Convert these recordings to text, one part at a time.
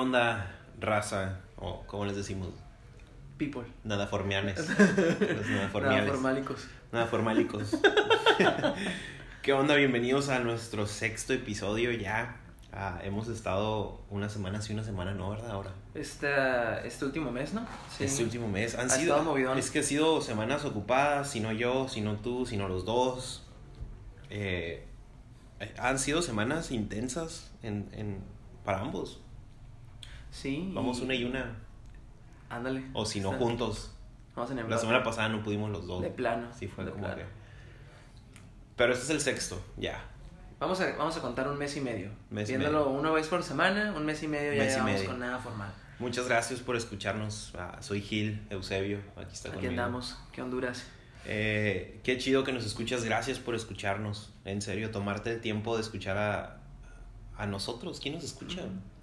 onda, raza? O como les decimos, People. nada formianes. Los nada Nada formiales. formálicos. Nada formálicos. ¿Qué onda? Bienvenidos a nuestro sexto episodio ya. Ah, hemos estado una semana sí, una semana no, ¿verdad? Ahora. Esta, este último mes, ¿no? Sí. Este último mes. Han Ha sido. estado movidón. Es que han sido semanas ocupadas, si no yo, si no tú, si no los dos. Eh, eh, han sido semanas intensas en, en, para ambos. Sí. Vamos una y una. Ándale. O si no, juntos. Vamos en La semana pasada no pudimos los dos. De plano. Sí, fue de como plano. que. Pero este es el sexto, ya. Vamos a, vamos a contar un mes y medio. Mes y Viéndolo una vez por semana, un mes y medio ya Mes y llevamos medio. con nada formal. Muchas gracias por escucharnos. Ah, soy Gil, Eusebio, aquí está Aquí conmigo. andamos. ¿Qué Honduras? Eh, qué chido que nos escuchas, gracias por escucharnos. En serio, tomarte el tiempo de escuchar a, a nosotros. ¿Quién nos escucha?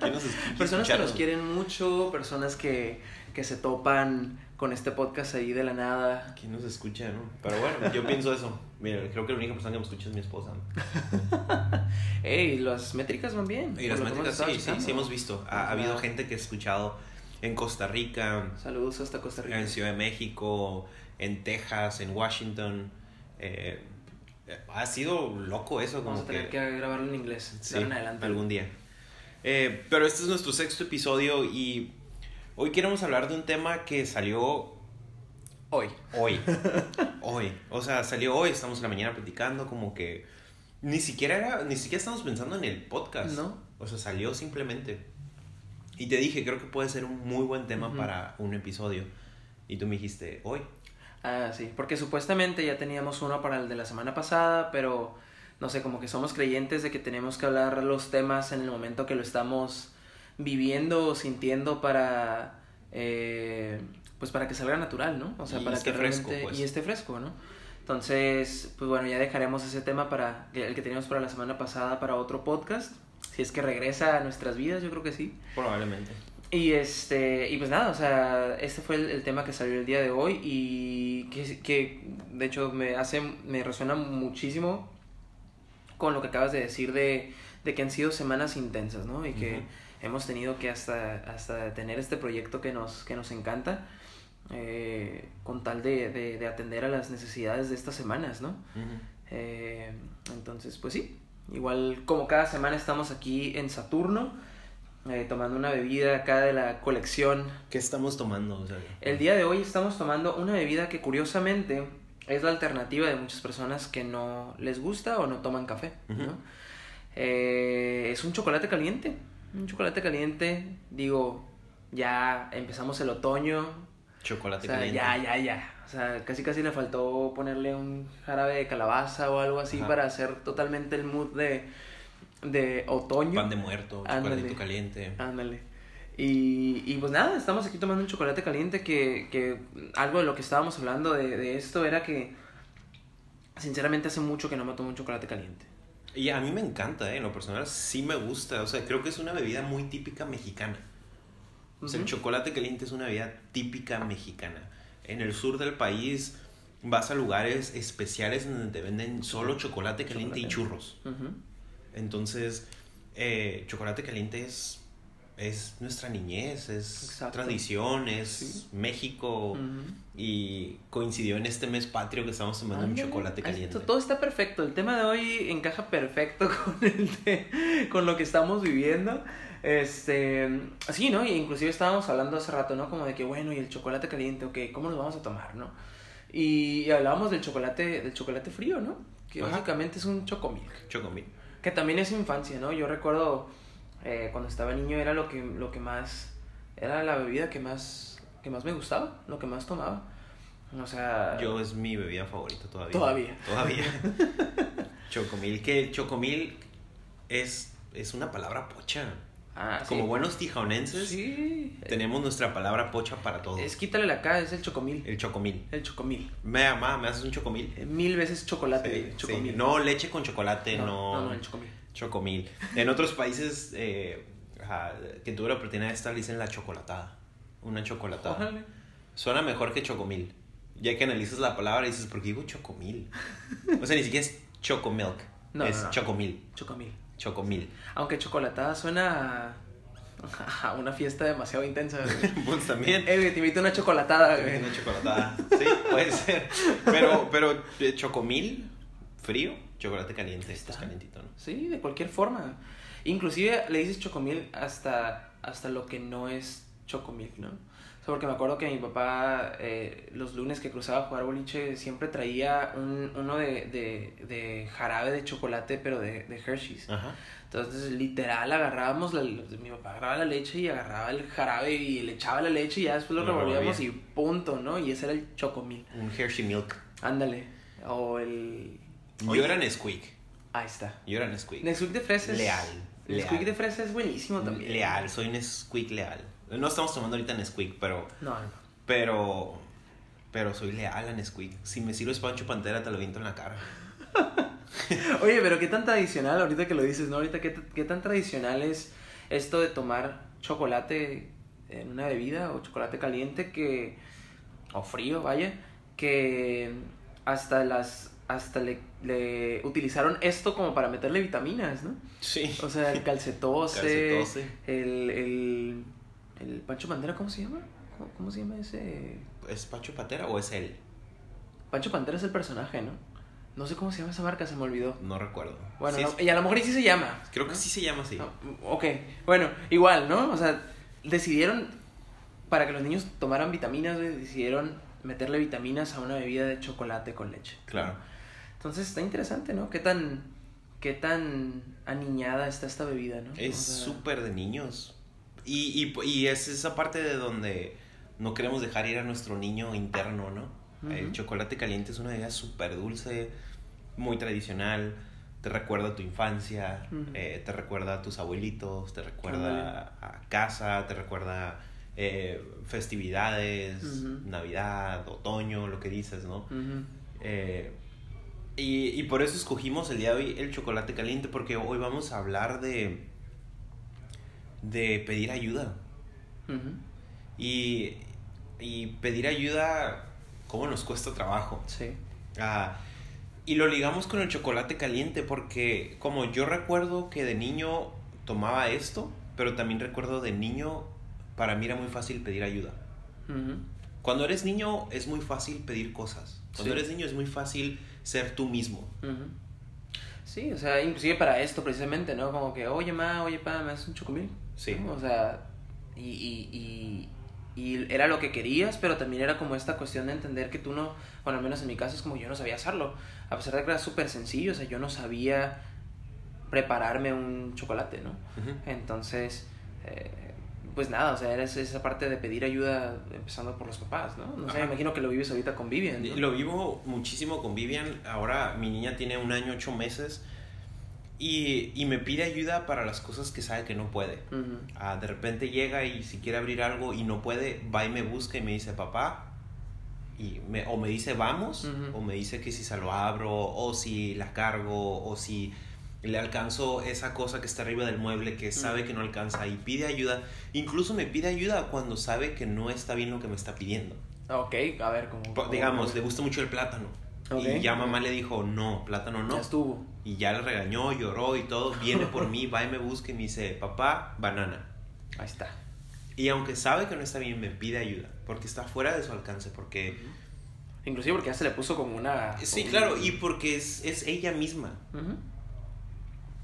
¿Quién nos escucha? Personas que nos quieren mucho, personas que, que se topan con este podcast ahí de la nada. ¿Quién nos escucha, no? Pero bueno, yo pienso eso. Mira, creo que la única persona que me escucha es mi esposa. Ey, las métricas van bien. Y las métricas, sí, sí, sí hemos visto. Ha, ha habido gente que ha escuchado en Costa Rica, Saludos hasta Costa Rica. en Ciudad de México, en Texas, en Washington. Eh, ha sido loco eso, como Vamos a tener que... que grabarlo en inglés. Sí, en adelante. algún día. Eh, pero este es nuestro sexto episodio y hoy queremos hablar de un tema que salió Hoy. hoy. hoy. O sea, salió hoy, estamos en la mañana platicando, como que ni siquiera era, ni siquiera estamos pensando en el podcast. No. O sea, salió simplemente. Y te dije, creo que puede ser un muy buen tema para un episodio. Y tú me dijiste, hoy. Ah, sí. Porque supuestamente ya teníamos uno para el de la semana pasada, pero no sé, como que somos creyentes de que tenemos que hablar los temas en el momento que lo estamos viviendo o sintiendo para. eh, pues para que salga natural, ¿no? O sea, Y para esté que fresco, realmente- pues. Y esté fresco, ¿no? Entonces, pues bueno, ya dejaremos ese tema para el que teníamos para la semana pasada para otro podcast. Si es que regresa a nuestras vidas, yo creo que sí. Probablemente. Y este, y pues nada, o sea, este fue el, el tema que salió el día de hoy y que, que de hecho me hace, me resuena muchísimo con lo que acabas de decir de, de que han sido semanas intensas, ¿no? Y que hemos tenido que hasta, hasta tener este proyecto que nos, que nos encanta eh, con tal de, de, de atender a las necesidades de estas semanas, ¿no? Eh, entonces, pues sí, igual como cada semana estamos aquí en Saturno, eh, tomando una bebida acá de la colección. ¿Qué estamos tomando? O sea, El día de hoy estamos tomando una bebida que curiosamente es la alternativa de muchas personas que no les gusta o no toman café. ¿no? Eh, es un chocolate caliente, un chocolate caliente, digo, ya empezamos el otoño, o chocolate sea, caliente. ya, ya, ya. O sea, casi casi le faltó ponerle un jarabe de calabaza o algo así Ajá. para hacer totalmente el mood de, de otoño. Pan de muerto, Ándale. chocolatito caliente. Ándale. Y, y pues nada, estamos aquí tomando un chocolate caliente que, que algo de lo que estábamos hablando de, de esto era que sinceramente hace mucho que no me tomo un chocolate caliente. Y a mí me encanta, ¿eh? en lo personal sí me gusta. O sea, creo que es una bebida muy típica mexicana. O sea, el chocolate caliente es una bebida típica mexicana. En el sur del país vas a lugares especiales donde te venden solo chocolate caliente y churros. Ujú. Entonces, eh, chocolate caliente es, es nuestra niñez, es Exacto. tradición, es Sí. México. Y coincidió en este mes patrio que estamos tomando un chocolate caliente. Todo está perfecto. El tema de hoy encaja perfecto con el de- con lo que estamos viviendo. Este, sí, ¿no? Y inclusive estábamos hablando hace rato, ¿no? Como de que, bueno, y el chocolate caliente, ok, ¿cómo lo vamos a tomar, no? Y, hablábamos del chocolate, del chocolate frío, ¿no? Que Ajá. básicamente es un chocomilk. Chocomil. Que también es infancia, ¿no? Yo recuerdo eh, cuando estaba niño era lo que, lo que más, era la bebida que más, que más me gustaba, lo que más tomaba. O sea, Yo es mi bebida favorita todavía. Todavía. Todavía. chocomil, que el chocomil es, es una palabra pocha. Ah, sí. Como buenos tijaonenses, Sí. tenemos nuestra palabra pocha para todo. Es quítale la K, es el chocomil. El chocomil. El chocomil. Me ama, ¿me haces un chocomil? Eh, Mil veces chocolate. Sí, chocomil. No leche con chocolate, no, no. no, no, el chocomil. Chocomil. En otros países eh, ajá, que tuve la oportunidad de estar, le dicen la chocolatada. Una chocolatada. Órale. Suena mejor que chocomil. Ya que analizas la palabra y dices, ¿por qué digo chocomil? O sea, ni siquiera es chocomilk. No, es no. chocomil. Chocomil. Chocomil. Aunque chocolatada suena a una fiesta demasiado intensa. pues también. Eh, te invito una chocolatada. Una chocolatada. Sí, puede ser. Pero, pero eh, chocomil, frío, chocolate caliente. Está calientito, ¿no? Sí, de cualquier forma. Inclusive le dices chocomil hasta, hasta lo que no es chocomil, ¿no? Sea, porque me acuerdo que mi papá eh, los lunes que cruzaba a jugar boliche siempre traía un, uno de, de, de jarabe de chocolate, pero de, de Hershey's. Ajá. Entonces, literal, agarrábamos, la, mi papá agarraba la leche y agarraba el jarabe y le echaba la leche y ya después lo Lo revolvíamos revolvía. y punto, ¿no? Y ese era el chocomil. Un Hershey Milk. Ándale. O el... Yo era Nesquik. Ahí está. Yo era Nesquik. Nesquik de fresa es... Leal. Nesquik leal. de fresa es buenísimo también. Leal, soy Nesquik leal. No estamos tomando ahorita Nesquik, pero. No, no. Pero. Pero soy leal a Nesquik. Si me sirves Pancho Pantera, te lo viento en la cara. Oye, pero qué tan tradicional, ahorita que lo dices, ¿no? Ahorita, ¿qué, qué tan tradicional es esto de tomar chocolate en una bebida o chocolate caliente que... o frío, vaya, que hasta las... hasta le, le utilizaron esto como para meterle vitaminas, ¿no? Sí. O sea, el calcetose, Calcetose. el, el, el Pancho Pantera, ¿cómo se llama? ¿Cómo, cómo se llama ese...? ¿Es Pancho Pantera o es él? Pancho Pantera es el personaje, ¿no? No sé cómo se llama esa marca, se me olvidó. No recuerdo. Bueno, Sí, no, y a lo mejor sí se llama. Creo que sí se llama así. No, ok, bueno, igual, ¿no? O sea, decidieron, para que los niños tomaran vitaminas, decidieron meterle vitaminas a una bebida de chocolate con leche. Claro. Entonces está interesante, ¿no? Qué tan, qué tan aniñada está esta bebida, ¿no? Es O sea, súper de niños. Y, y, y es esa parte de donde no queremos dejar ir a nuestro niño interno, ¿no? El chocolate caliente es una bebida súper dulce, muy tradicional. Te recuerda a tu infancia, eh, te recuerda a tus abuelitos, te recuerda a casa, te recuerda eh, festividades. Navidad, otoño, lo que dices, ¿no? Eh, y, y por eso escogimos el día de hoy el chocolate caliente, porque hoy vamos a hablar de, de pedir ayuda. Y, y pedir ayuda, ¿cómo nos cuesta trabajo? Sí. Ah, y lo ligamos con el chocolate caliente, porque como yo recuerdo que de niño tomaba esto, pero también recuerdo de niño, para mí era muy fácil pedir ayuda. Cuando eres niño es muy fácil pedir cosas. Cuando Sí. eres niño es muy fácil ser tú mismo. Sí, o sea, inclusive para esto precisamente, ¿no? Como que, oye, ma, oye, pa, ¿me haces un chocomil? Sí. ¿No? O sea, y, y, y, y era lo que querías, pero también era como esta cuestión de entender que tú no, bueno, al menos en mi caso es como yo no sabía hacerlo. A pesar de que era súper sencillo, o sea, yo no sabía prepararme un chocolate, ¿no? Entonces, eh, pues nada, o sea, era esa- parte de pedir ayuda empezando por los papás, ¿no? No sé, me imagino que lo vives ahorita con Vivian, ¿no? Lo vivo muchísimo con Vivian. Ahora mi niña tiene un año, ocho meses. Y, y me pide ayuda para las cosas que sabe que no puede. Ujú. Ah, de repente llega y si quiere abrir algo y no puede, va y me busca y me dice, papá. Y me, o me dice, vamos. O me dice que si se lo abro. O si la cargo. O si le alcanzo esa cosa que está arriba del mueble que sabe que no alcanza. Y pide ayuda. Incluso me pide ayuda cuando sabe que no está bien lo que me está pidiendo. Ok, a ver, como... Digamos, le gusta mucho el plátano. Y ya mamá le dijo, no, plátano no. Ya estuvo. Y ya le regañó, lloró y todo. Viene por mí, va y me busca y me dice, papá, banana. Ahí está. Y aunque sabe que no está bien, me pide ayuda. Porque está fuera de su alcance. Porque... Inclusive porque ya se le puso como una... Sí, como- claro. Y porque es, es ella misma.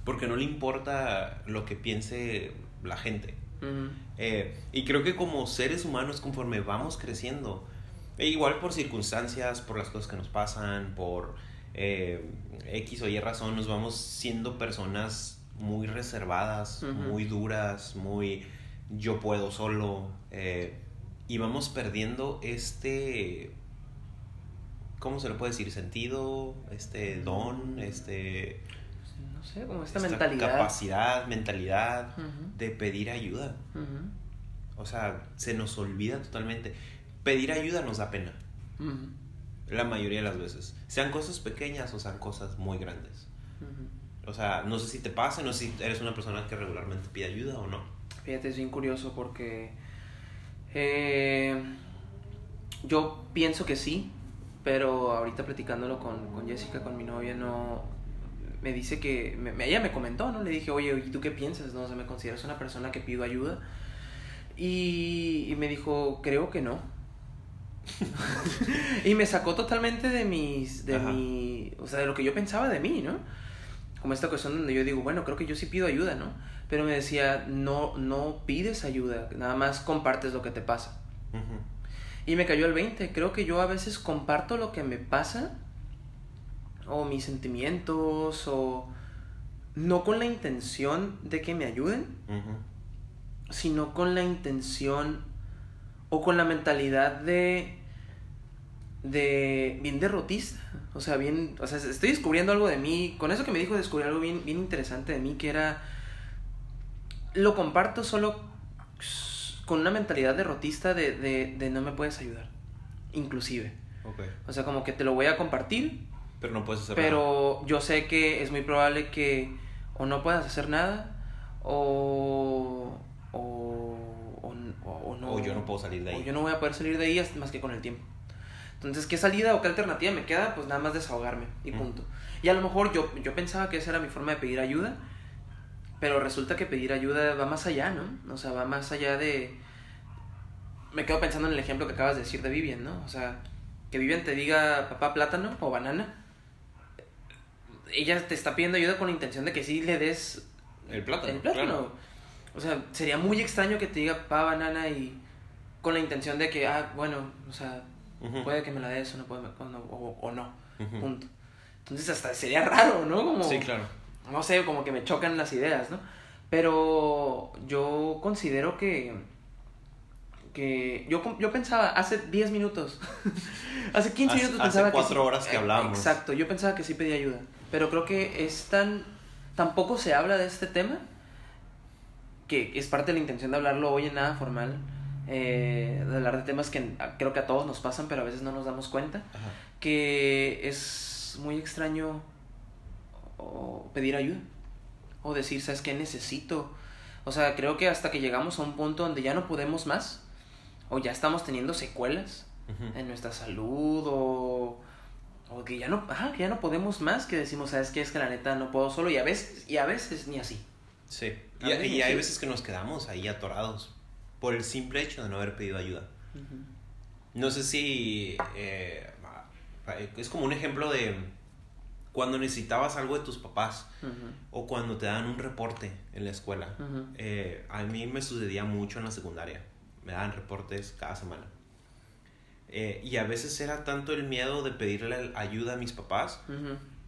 Porque no le importa lo que piense la gente. Eh, y creo que como seres humanos, conforme vamos creciendo, e igual por circunstancias, por las cosas que nos pasan, por eh, X o Y razón, nos vamos siendo personas muy reservadas, muy duras, muy yo puedo solo, eh, y vamos perdiendo este, ¿cómo se le puede decir? Sentido, este don, este... No sé, como esta, esta mentalidad. capacidad, mentalidad de pedir ayuda. O sea, se nos olvida totalmente. Pedir ayuda nos da pena, ujú, la mayoría de las veces. Sean cosas pequeñas o sean cosas muy grandes. ujú. O sea, no sé si te pasa, no sé si eres una persona que regularmente pide ayuda o no. Fíjate, es bien curioso porque eh, yo pienso que sí, pero ahorita platicándolo con, con Jessica, con mi novia, no me dice que, me, ella me comentó, ¿no? Le dije, oye, ¿y tú qué piensas? ¿No? O sea, ¿me consideras una persona que pido ayuda? Y, y me dijo, creo que no. y me sacó totalmente de mis, de mi, o sea, de lo que yo pensaba de mí, ¿no? Como esta cuestión donde yo digo, bueno, creo que yo sí pido ayuda, ¿no? Pero me decía, no, no pides ayuda, nada más compartes lo que te pasa. Y me cayó el 20, creo que yo a veces comparto lo que me pasa, o mis sentimientos, o no con la intención de que me ayuden, sino con la intención o con la mentalidad de de bien derrotista, o sea, bien, o sea, estoy descubriendo algo de mí, con eso que me dijo descubrí algo bien bien interesante de mí que era lo comparto solo con una mentalidad derrotista de, de, de no me puedes ayudar, inclusive. O sea, como que te lo voy a compartir, pero no puedes hacer pero yo sé que es muy probable que o no puedas hacer nada o o, no. O yo no puedo salir de ahí. O yo no voy a poder salir de ahí más que con el tiempo. Entonces, ¿qué salida o qué alternativa me queda? Pues nada más desahogarme y punto. Y a lo mejor yo, yo pensaba que esa era mi forma de pedir ayuda, pero resulta que pedir ayuda va más allá, ¿no? O sea, va más allá de... Me quedo pensando en el ejemplo que acabas de decir de Vivian, ¿no? O sea, que Vivian te diga papá plátano o banana. Ella te está pidiendo ayuda con la intención de que sí le des el plátano. El plátano. O sea, sería muy extraño que te diga pa banana y con la intención de que, ah, bueno, o sea, puede que me la des o no, puede, o, no, punto. Entonces hasta sería raro, ¿no? Como, sí, claro. No sé, como que me chocan las ideas, ¿no? Pero yo considero que que yo, yo pensaba hace 10 minutos, hace 15 minutos pensaba hace 4 horas que hablábamos. Exacto, yo pensaba que sí pedía ayuda, pero creo que es tan, tampoco se habla de este tema que es parte de la intención de hablarlo hoy en nada formal, eh, de hablar de temas que creo que a todos nos pasan, pero a veces no nos damos cuenta, que es muy extraño o pedir ayuda o decir, ¿sabes qué necesito? O sea, creo que hasta que llegamos a un punto donde ya no podemos más o ya estamos teniendo secuelas en nuestra salud o, o que ya no, que ya no podemos más, que decimos, ¿sabes qué? Es que la neta no puedo solo y a veces, y a veces ni así. Sí, y, hay veces que nos quedamos ahí atorados por el simple hecho de no haber pedido ayuda. No sé si eh, es como un ejemplo de cuando necesitabas algo de tus papás o cuando te dan un reporte en la escuela. Eh, a mí me sucedía mucho en la secundaria. Me daban reportes cada semana. Eh, y a veces era tanto el miedo de pedirle ayuda a mis papás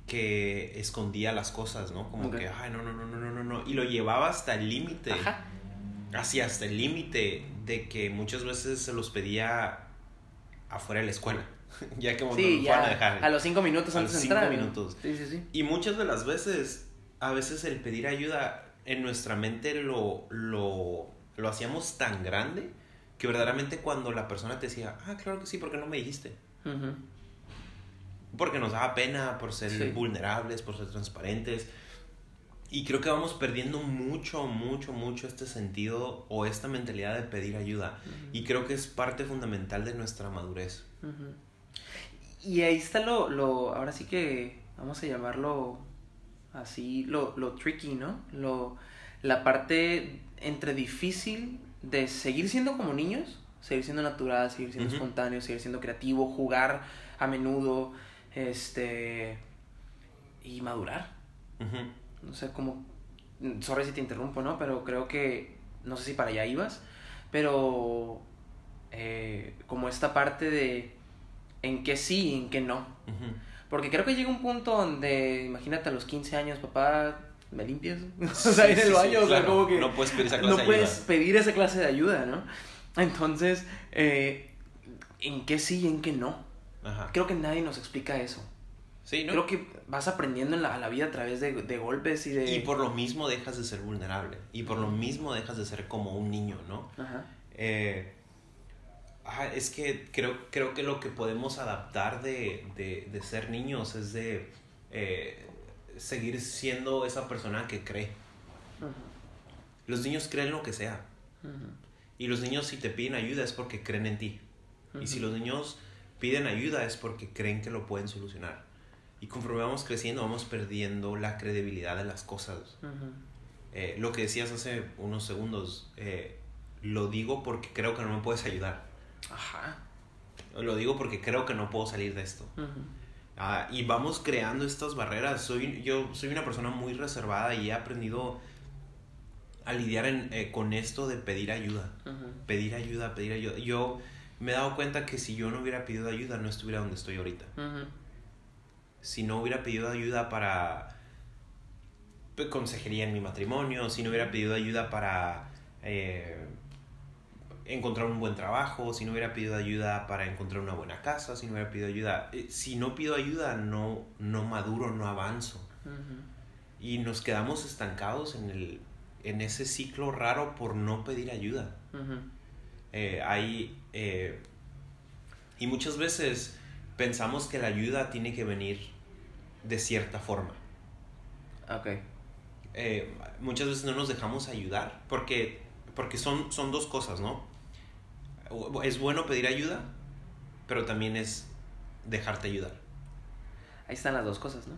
que escondía las cosas, ¿no? Como que, ay, no, no, no, no, no, no, y lo llevaba hasta el límite, así hasta el límite de que muchas veces se los pedía afuera de la escuela, ya que sí, a dejar. A los cinco minutos antes de entrar. cinco minutos. Sí, sí, sí. Y muchas de las veces, a veces el pedir ayuda en nuestra mente lo, lo, lo hacíamos tan grande que verdaderamente cuando la persona te decía, ah, claro que sí, ¿por qué no me dijiste? Porque nos daba pena por ser vulnerables, por ser transparentes. Y creo que vamos perdiendo mucho, mucho, mucho este sentido o esta mentalidad de pedir ayuda. Y creo que es parte fundamental de nuestra madurez. Y ahí está lo, lo, ahora sí que vamos a llamarlo así, lo, lo tricky, ¿no? Lo, la parte entre difícil de seguir siendo como niños, seguir siendo natural, seguir siendo espontáneo, seguir siendo creativo, jugar a menudo, este, y madurar. No sé cómo, sorry si te interrumpo, ¿no? Pero creo que, no sé si para allá ibas, pero eh, como esta parte de en qué sí y en qué no. Porque creo que llega un punto donde, imagínate a los 15 años, papá, ¿me limpias? o sea, en el baño, o sea, como que... No puedes pedir esa clase no de ayuda. puedes pedir esa clase de ayuda, ¿no? Entonces, eh, ¿en qué sí y en qué no? Creo que nadie nos explica eso. Sí, ¿no? Creo que vas aprendiendo en la, a la vida a través de, golpes y de... Y por lo mismo dejas de ser vulnerable. Y por lo mismo dejas de ser como un niño, ¿no? Ajá. Eh, es que creo, creo que lo que podemos adaptar de, de, ser niños es de eh, seguir siendo esa persona que cree. Los niños creen lo que sea. Y los niños si te piden ayuda es porque creen en ti. Y si los niños piden ayuda es porque creen que lo pueden solucionar. Y conforme vamos creciendo, vamos perdiendo la credibilidad de las cosas. Eh, lo que decías hace unos segundos, eh, lo digo porque creo que no me puedes ayudar. Ajá. Lo digo porque creo que no puedo salir de esto. Ah, y vamos creando estas barreras. Soy, yo soy una persona muy reservada y he aprendido a lidiar eh, con esto de pedir ayuda. Pedir ayuda, pedir ayuda. Yo me he dado cuenta que si yo no hubiera pedido ayuda, no estuviera donde estoy ahorita. Si no hubiera pedido ayuda para pues, consejería en mi matrimonio, si no hubiera pedido ayuda para eh, encontrar un buen trabajo, si no hubiera pedido ayuda para encontrar una buena casa, si no hubiera pedido ayuda, eh, si no pido ayuda, no, no maduro, no avanzo. Y nos quedamos estancados en el en ese ciclo raro por no pedir ayuda. Eh, hay, eh, y muchas veces pensamos que la ayuda tiene que venir de cierta forma. Ok. Eh, muchas veces no nos dejamos ayudar porque, porque son, son dos cosas, ¿no? Es bueno pedir ayuda, pero también es dejarte ayudar. Ahí están las dos cosas, ¿no?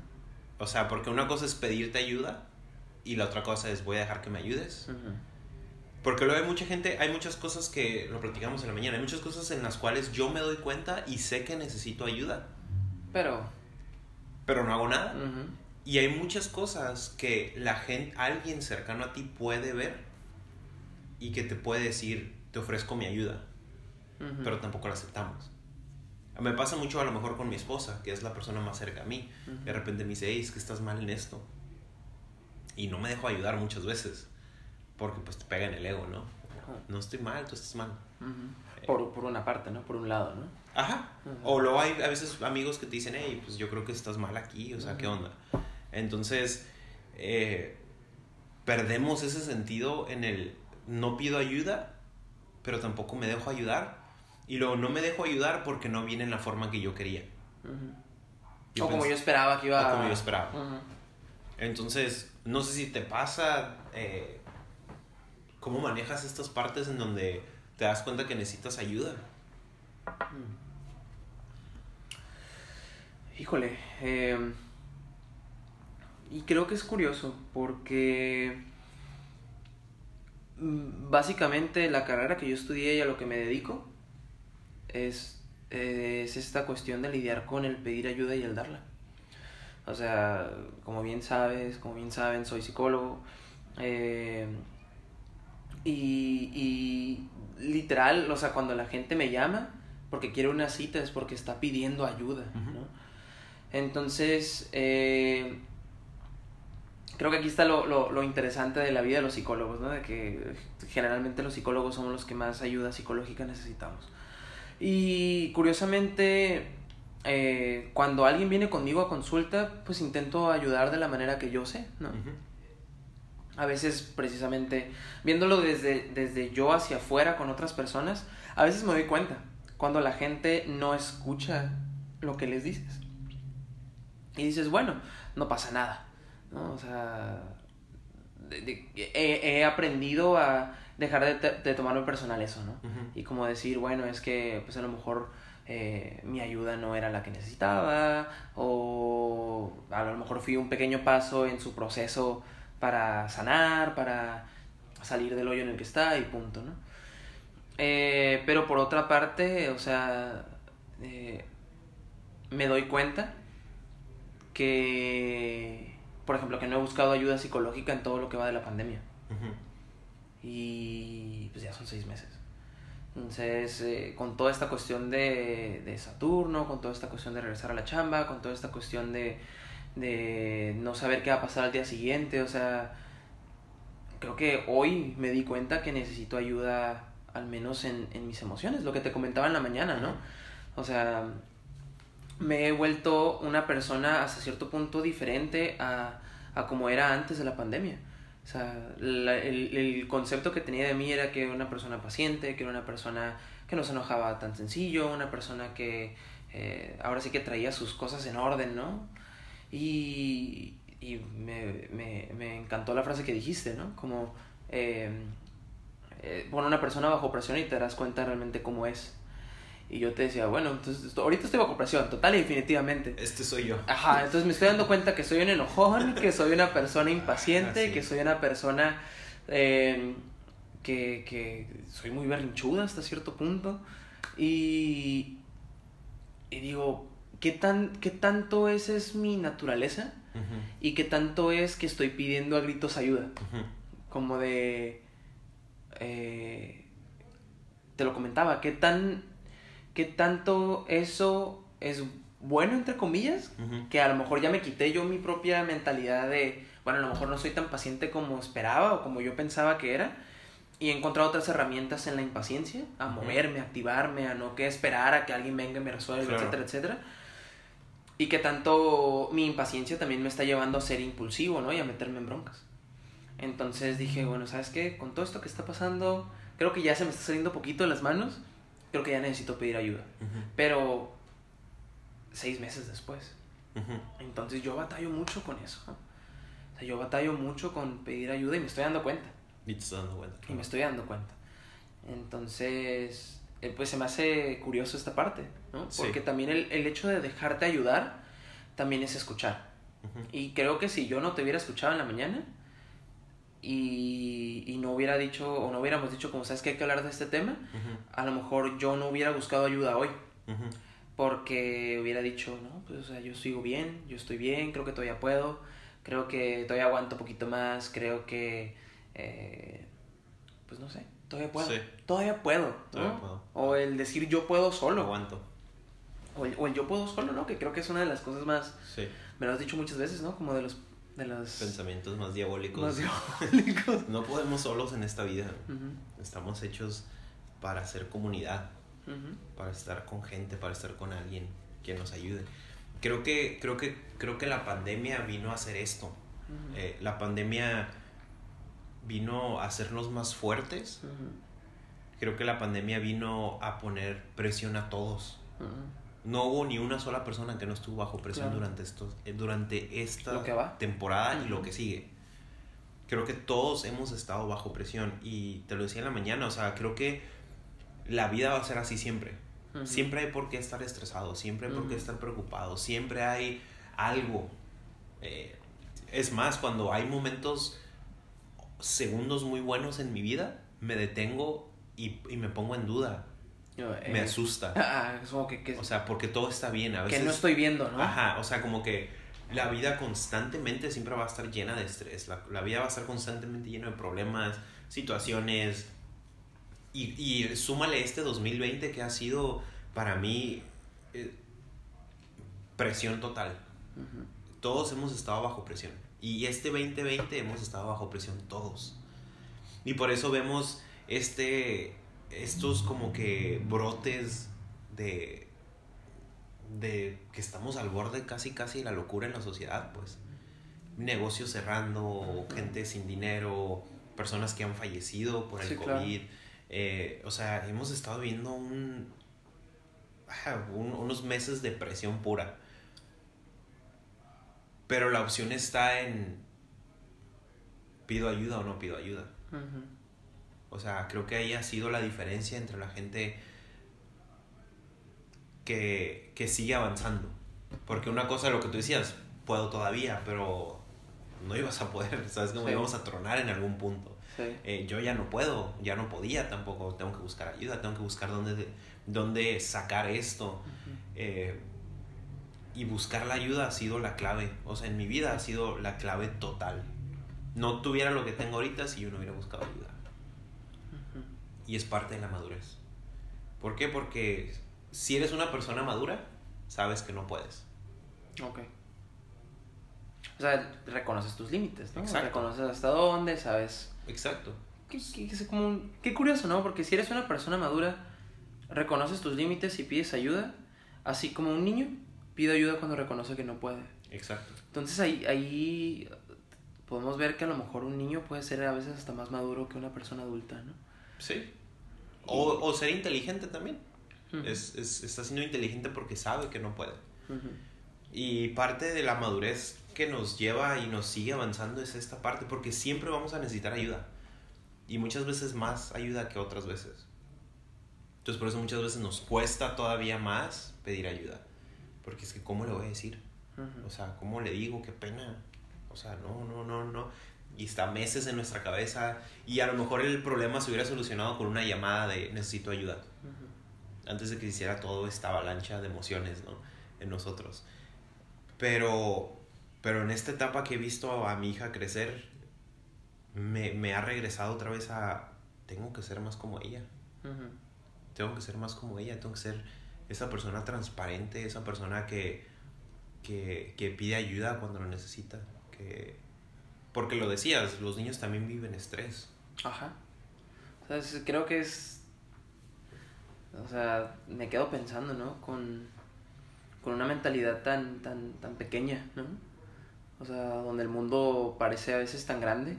O sea, porque una cosa es pedirte ayuda y la otra cosa es voy a dejar que me ayudes. Porque luego hay mucha gente, hay muchas cosas que lo platicamos en la mañana, hay muchas cosas en las cuales yo me doy cuenta y sé que necesito ayuda. Pero... Pero no hago nada. Y hay muchas cosas que la gente, alguien cercano a ti puede ver y que te puede decir, te ofrezco mi ayuda, pero tampoco la aceptamos. Me pasa mucho a lo mejor con mi esposa, que es la persona más cerca a mí. De repente me dice, hey, es que estás mal en esto y no me dejo ayudar muchas veces porque pues te pega en el ego, ¿no? No estoy mal, tú estás mal. por, por, una parte, ¿no? Por un lado, ¿no? Ajá. O luego hay a veces amigos que te dicen, hey, pues yo creo que estás mal aquí, o sea, ¿qué onda? Entonces, eh, perdemos ese sentido en el no pido ayuda, pero tampoco me dejo ayudar. Y luego no me dejo ayudar porque no viene en la forma que yo quería. o como yo esperaba que iba O como yo esperaba. Entonces, no sé si te pasa, eh, ¿cómo manejas estas partes en donde te das cuenta que necesitas ayuda? Híjole, em, y creo que es curioso porque mm, básicamente la carrera que yo estudié y a lo que me dedico es, es esta cuestión de lidiar con el pedir ayuda y el darla. O sea, como bien sabes, como bien saben, soy psicólogo. Eh, y, y, literal, o sea, cuando la gente me llama porque quiere una cita es porque está pidiendo ayuda, ¿no? Entonces, eh, creo que aquí está lo, lo, lo, interesante de la vida de los psicólogos, ¿no? De que generalmente los psicólogos somos los que más ayuda psicológica necesitamos. Y curiosamente, eh, cuando alguien viene conmigo a consulta, pues intento ayudar de la manera que yo sé, ¿no? A veces, precisamente, viéndolo desde, desde yo hacia afuera con otras personas, a veces me doy cuenta cuando la gente no escucha lo que les dices. Y dices, bueno, no pasa nada, ¿no? O sea, he, aprendido a dejar de, de, tomarme personal eso, ¿no? Y como decir, bueno, es que, pues a lo mejor eh, mi ayuda no era la que necesitaba o a lo mejor fui un pequeño paso en su proceso para sanar, para salir del hoyo en el que está y punto, ¿no? Eh, pero por otra parte, o sea, eh, me doy cuenta que, por ejemplo, que no he buscado ayuda psicológica en todo lo que va de la pandemia. Y pues ya son seis meses. Entonces, eh, con toda esta cuestión de, de, Saturno, con toda esta cuestión de regresar a la chamba, con toda esta cuestión de, de no saber qué va a pasar al día siguiente, o sea, creo que hoy me di cuenta que necesito ayuda, al menos en, en mis emociones, lo que te comentaba en la mañana, ¿no? O sea, me he vuelto una persona hasta cierto punto diferente a, a como era antes de la pandemia. O sea, el, el, concepto que tenía de mí era que era una persona paciente, que era una persona que no se enojaba tan sencillo, una persona que eh, ahora sí que traía sus cosas en orden, ¿no? Y, y me, me, me, encantó la frase que dijiste, ¿no? Como eh, eh, pon una persona bajo presión y te darás cuenta realmente cómo es. Y yo te decía, bueno, entonces ahorita estoy bajo presión, total y definitivamente. Este soy yo. Ajá, entonces me estoy dando cuenta que soy un enojón, que soy una persona impaciente, Ah, sí. que soy una persona eh, que, que soy muy berrinchuda hasta cierto punto. Y, y digo, ¿qué, tan, ¿qué tanto esa es mi naturaleza? ¿Y qué tanto es que estoy pidiendo a gritos ayuda? Como de... eh, te lo comentaba, ¿qué, tan, ¿qué tanto eso es bueno, entre comillas? Que a lo mejor ya me quité yo mi propia mentalidad de, bueno, a lo mejor no soy tan paciente como esperaba o como yo pensaba que era. Y he encontrado otras herramientas en la impaciencia, a moverme, a activarme, a no que esperar a que alguien venga y me resuelva, Claro. etcétera, etcétera. Y que tanto mi impaciencia también me está llevando a ser impulsivo, ¿no? Y a meterme en broncas. Entonces dije, bueno, ¿sabes qué? Con todo esto que está pasando, creo que ya se me está saliendo poquito de las manos. Creo que ya necesito pedir ayuda. Ujú, Pero seis meses después. ujú. Entonces yo batallo mucho con eso. ¿no? O sea, yo batallo mucho con pedir ayuda y me estoy dando cuenta. Y te estás dando cuenta. Y me estoy dando cuenta. Entonces, eh, pues se me hace curioso esta parte, ¿no? Sí. Porque también el, el hecho de dejarte ayudar también es escuchar. Y creo que si yo no te hubiera escuchado en la mañana y, y no hubiera dicho, o no hubiéramos dicho, como sabes que hay que hablar de este tema, a lo mejor yo no hubiera buscado ayuda hoy. Porque hubiera dicho, no, pues o sea, yo sigo bien, yo estoy bien, creo que todavía puedo, creo que todavía aguanto un poquito más, creo que, eh, pues no sé, todavía puedo, Sí. todavía puedo, ¿no? Todavía puedo. O el decir yo puedo Lo solo, aguanto. o el, o el yo puedo solo, ¿no? Que creo que es una de las cosas más, Sí. me lo has dicho muchas veces, ¿no? Como de los, de los Pensamientos más diabólicos. más diabólicos. No podemos solos en esta vida. Ujú, Estamos hechos para hacer comunidad, ujú, para estar con gente, para estar con alguien que nos ayude. Creo que, creo que, creo que la pandemia vino a hacer esto. ujú, Eh, la pandemia vino a hacernos más fuertes. ujú, Creo que la pandemia vino a poner presión a todos. ujú. No hubo ni una sola persona que no estuvo bajo presión Claro. durante estos, eh, durante esta Lo que va. temporada y lo que sigue. Creo que todos hemos estado bajo presión y te lo decía en la mañana, o sea, creo que la vida va a ser así siempre. Siempre hay por qué estar estresado, siempre hay por qué estar preocupado, siempre hay algo. Eh, es más, cuando hay momentos, segundos muy buenos en mi vida, me detengo y, y me pongo en duda, Yo, eh, me asusta. Ah, es como que, que, O sea, porque todo está bien. A que veces, no estoy viendo, ¿no? Ajá, o sea, como que la vida constantemente siempre va a estar llena de estrés. La, la vida va a estar constantemente llena de problemas, situaciones. Y, y súmale este 2020 que ha sido para mí eh, presión total. Todos hemos estado bajo presión. Y este 2020 hemos estado bajo presión todos. Y por eso vemos este, estos como que brotes de, de que estamos al borde casi casi de la locura en la sociedad, pues. Negocios cerrando, gente sin dinero, personas que han fallecido por el Sí, claro. COVID. Eh, o sea, hemos estado viendo un, ajá, un- unos meses de presión pura. Pero la opción está en pido ayuda o no pido ayuda. Ujú. O sea, creo que ahí ha sido la diferencia entre la gente que, que sigue avanzando. Porque una cosa, lo que tú decías, puedo todavía, pero no ibas a poder, ¿sabes? Como Sí. íbamos a tronar en algún punto. Sí. Eh, yo ya no puedo, ya no podía tampoco, tengo que buscar ayuda, tengo que buscar dónde, dónde sacar esto. Ujú. Eh, y buscar la ayuda ha sido la clave. O sea, en mi vida ha sido la clave total. No tuviera lo que tengo ahorita si yo no hubiera buscado ayuda. Y es parte de la madurez. ¿Por qué? Porque si eres una persona madura, sabes que no puedes. Ok. O sea, reconoces tus límites, ¿no? Exacto. Reconoces hasta dónde, sabes. Exacto. Qué, qué- qué- como qué curioso, ¿no? Porque si eres una persona madura, reconoces tus límites y pides ayuda, así como un niño pide ayuda cuando reconoce que no puede. Exacto. Entonces ahí, ahí podemos ver que a lo mejor un niño puede ser a veces hasta más maduro que una persona adulta, ¿no? Sí. O, o ser inteligente también. Ujú. Es, es- está siendo inteligente porque sabe que no puede. Ujú. Y parte de la madurez que nos lleva y nos sigue avanzando es esta parte, porque siempre vamos a necesitar ayuda. Y muchas veces más ayuda que otras veces. Entonces por eso muchas veces nos cuesta todavía más pedir ayuda. Porque es que, ¿cómo le voy a decir? O sea, ¿cómo le digo? Qué pena. O sea, no, no, no, no. Y está meses en nuestra cabeza. Y a lo mejor el problema se hubiera solucionado con una llamada de necesito ayuda. Antes de que hiciera todo esta avalancha de emociones, ¿no? En nosotros. Pero, pero en esta etapa que he visto a mi hija crecer, me, me ha regresado otra vez a, tengo que ser más como ella. Tengo que ser más como ella, tengo que ser esa persona transparente, esa persona que, que, que pide ayuda cuando lo necesita. Que, porque lo decías, los niños también viven estrés. Ajá. O sea, creo que es... O sea, me quedo pensando, ¿no? Con, con una mentalidad tan, tan, tan pequeña, ¿no? O sea, donde el mundo parece a veces tan grande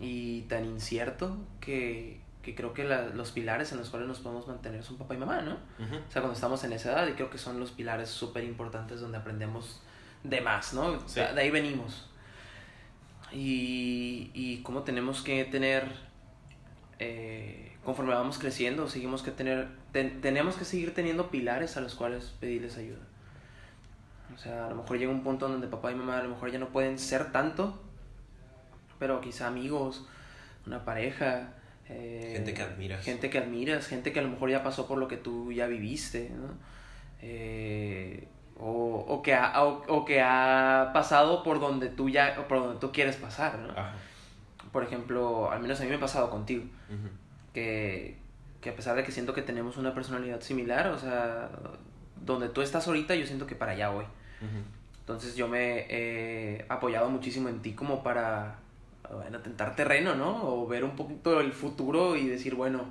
y tan incierto que, que creo que la, los pilares en los cuales nos podemos mantener son papá y mamá, ¿no? O sea, cuando estamos en esa edad y creo que son los pilares súper importantes donde aprendemos de más, ¿no? De, ahí venimos. Y, y cómo tenemos que tener, eh, conforme vamos creciendo, seguimos que tener, tenemos que seguir teniendo pilares a los cuales pedirles ayuda. O sea, a lo mejor llega un punto donde papá y mamá a lo mejor ya no pueden ser tanto, pero quizá amigos, una pareja, eh, gente que admiras. Gente que admiras, gente que a lo mejor ya pasó por lo que tú ya viviste, ¿no? Eh, o, o, que ha, o, que ha pasado por donde tú ya, por donde tú quieres pasar, ¿no? Por ejemplo, al menos a mí me ha pasado contigo, que, que a pesar de que siento que tenemos una personalidad similar, o sea, donde tú estás ahorita, yo siento que para allá voy. Entonces yo me he apoyado muchísimo en ti como para bueno, tentar terreno, ¿no? O ver un poquito el futuro y decir, bueno,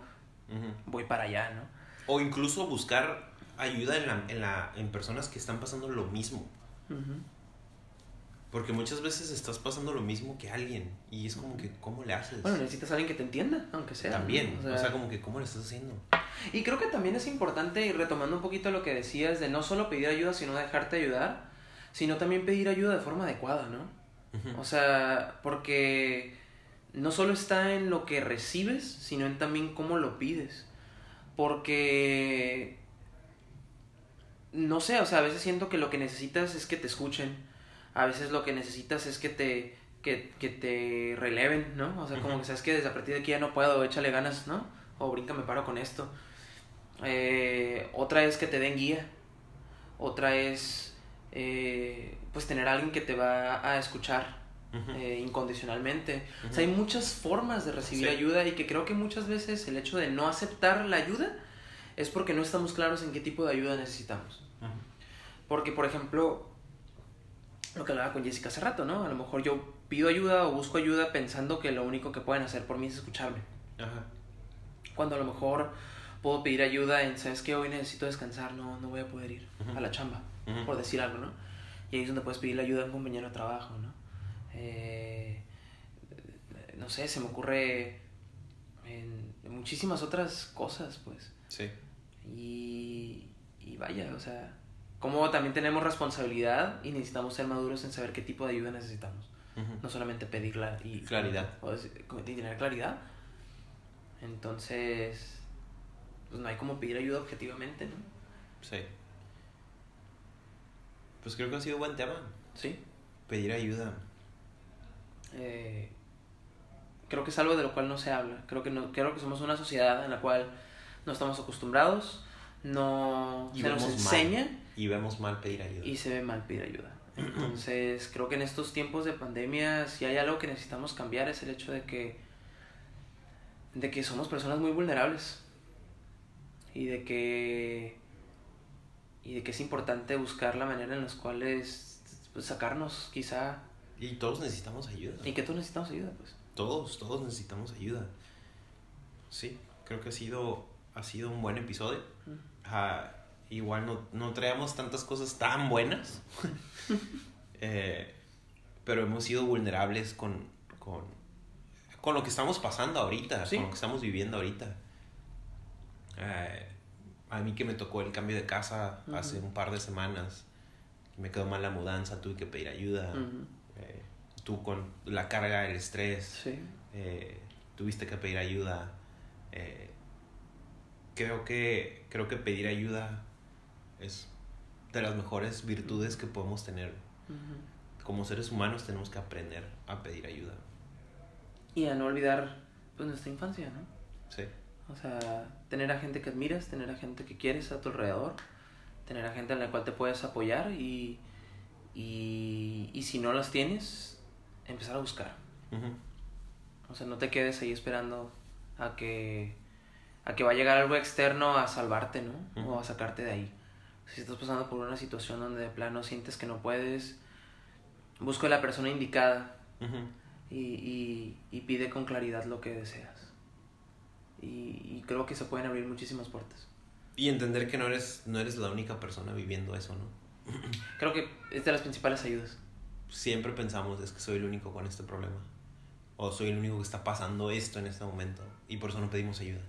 voy para allá, ¿no? O incluso buscar ayuda en, la, en, la, en personas que están pasando lo mismo. Porque muchas veces estás pasando lo mismo que alguien y es como que, ¿cómo le haces? Bueno, necesitas a alguien que te entienda, aunque sea. También, o sea, como que, ¿cómo le estás haciendo? Y creo que también es importante, y retomando un poquito lo que decías, de no solo pedir ayuda, sino dejarte ayudar, sino también pedir ayuda de forma adecuada, ¿no? O sea, porque no solo está en lo que recibes, sino en también cómo lo pides. Porque, no sé, o sea, a veces siento que lo que necesitas es que te escuchen. A veces lo que necesitas es que te, que, que te releven, ¿no? O sea, como que sabes que desde a partir de aquí ya no puedo, échale ganas, ¿no? O brinca, me paro con esto. Eh, otra es que te den guía. Otra es eh, pues tener a alguien que te va a escuchar eh, incondicionalmente. O sea, hay muchas formas de recibir ayuda y que creo que muchas veces el hecho de no aceptar la ayuda es porque no estamos claros en qué tipo de ayuda necesitamos. Porque, por ejemplo, lo que hablaba con Jessica hace rato, ¿no? A lo mejor yo pido ayuda o busco ayuda pensando que lo único que pueden hacer por mí es escucharme. Cuando a lo mejor puedo pedir ayuda en, ¿sabes qué? Hoy necesito descansar, no, no voy a poder ir a la chamba por decir algo, ¿no? Y ahí es donde puedes pedir la ayuda de un compañero de trabajo, ¿no? Eh, no sé, se me ocurre en, muchísimas otras cosas, pues. Sí. Y, y vaya, o sea, como también tenemos responsabilidad y necesitamos ser maduros en saber qué tipo de ayuda necesitamos. No solamente pedirla y... Claridad. O, tener claridad. Entonces, pues no hay como pedir ayuda objetivamente, ¿no? Sí. Pues creo que ha sido un buen tema. Sí. Pedir ayuda. Eh, creo que es algo de lo cual no se habla. Creo que, no, creo que somos una sociedad en la cual no estamos acostumbrados, no se nos enseña. y vemos mal pedir ayuda. Y se ve mal pedir ayuda. Entonces, creo que en estos tiempos de pandemia, si hay algo que necesitamos cambiar es el hecho de que, de que somos personas muy vulnerables. Y de que y de que es importante buscar la manera en las cuales pues, sacarnos quizá. Y todos necesitamos ayuda. Y que todos necesitamos ayuda, pues. Todos, todos necesitamos ayuda. Sí, creo que ha sido, ha sido un buen episodio. igual no, no traemos tantas cosas tan buenas, eh, pero hemos sido vulnerables con, con, con, lo que estamos pasando ahorita, con lo que estamos viviendo ahorita. Eh, a mí que me tocó el cambio de casa hace un par de semanas, me quedó mal la mudanza, tuve que pedir ayuda. Eh, tú con la carga, el estrés, eh, tuviste que pedir ayuda. Eh, creo que, creo que pedir ayuda es de las mejores virtudes que podemos tener. Como seres humanos tenemos que aprender a pedir ayuda. Y a no olvidar pues, nuestra infancia, ¿no? Sí. O sea, tener a gente que admiras, tener a gente que quieres a tu alrededor, tener a gente en la cual te puedes apoyar y, y, y si no las tienes, empezar a buscar. O sea, no te quedes ahí esperando a que, a que va a llegar algo externo a salvarte, ¿no? O a sacarte de ahí. Si estás pasando por una situación donde de plano sientes que no puedes, busca a la persona indicada y, y, y, pide con claridad lo que deseas. Y, y, creo que se pueden abrir muchísimas puertas. Y entender que no eres, no eres la única persona viviendo eso, ¿no? creo que es de las principales ayudas. Siempre pensamos, es que soy el único con este problema. O soy el único que está pasando esto en este momento. Y por eso no pedimos ayuda.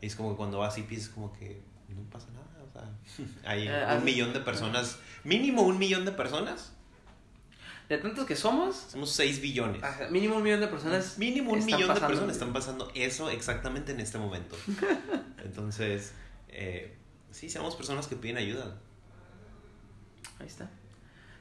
Y es como que cuando vas y piensas como que no pasa nada. O sea, hay eh, un millón de personas, mínimo un millón de personas de tantos que somos. Somos 6 billones. mínimo un millón de personas. Mínimo un millón de personas están pasando eso exactamente en este momento. Entonces, eh, sí, seamos personas que piden ayuda. Ahí está.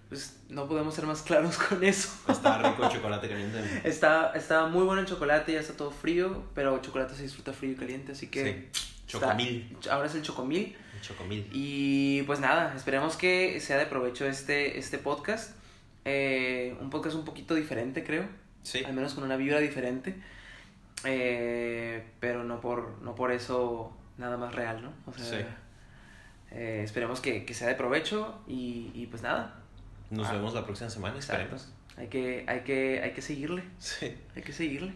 Pues no podemos ser más claros con eso. Está rico el chocolate caliente. Está, está muy bueno el chocolate, ya está todo frío, pero el chocolate se disfruta frío y caliente, así que... Sí. Chocomil. ahora es el chocomil. El chocomil. Y pues nada, esperemos que sea de provecho este, este podcast. Eh, un podcast un poquito diferente, creo. Sí. Al menos con una vibra diferente. Eh, pero no por, no por eso nada más real, ¿no? O sea, sí. Eh, esperemos que, que, sea de provecho y, y pues nada. Nos ah. vemos la próxima semana, esperemos. Hay que, hay que, hay que seguirle. Sí. Hay que seguirle.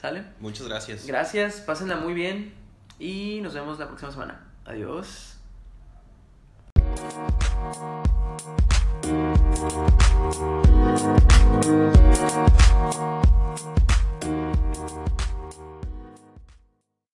¿Sale? Muchas gracias. Gracias, pásenla muy bien y nos vemos la próxima semana. Adiós. We'll be right.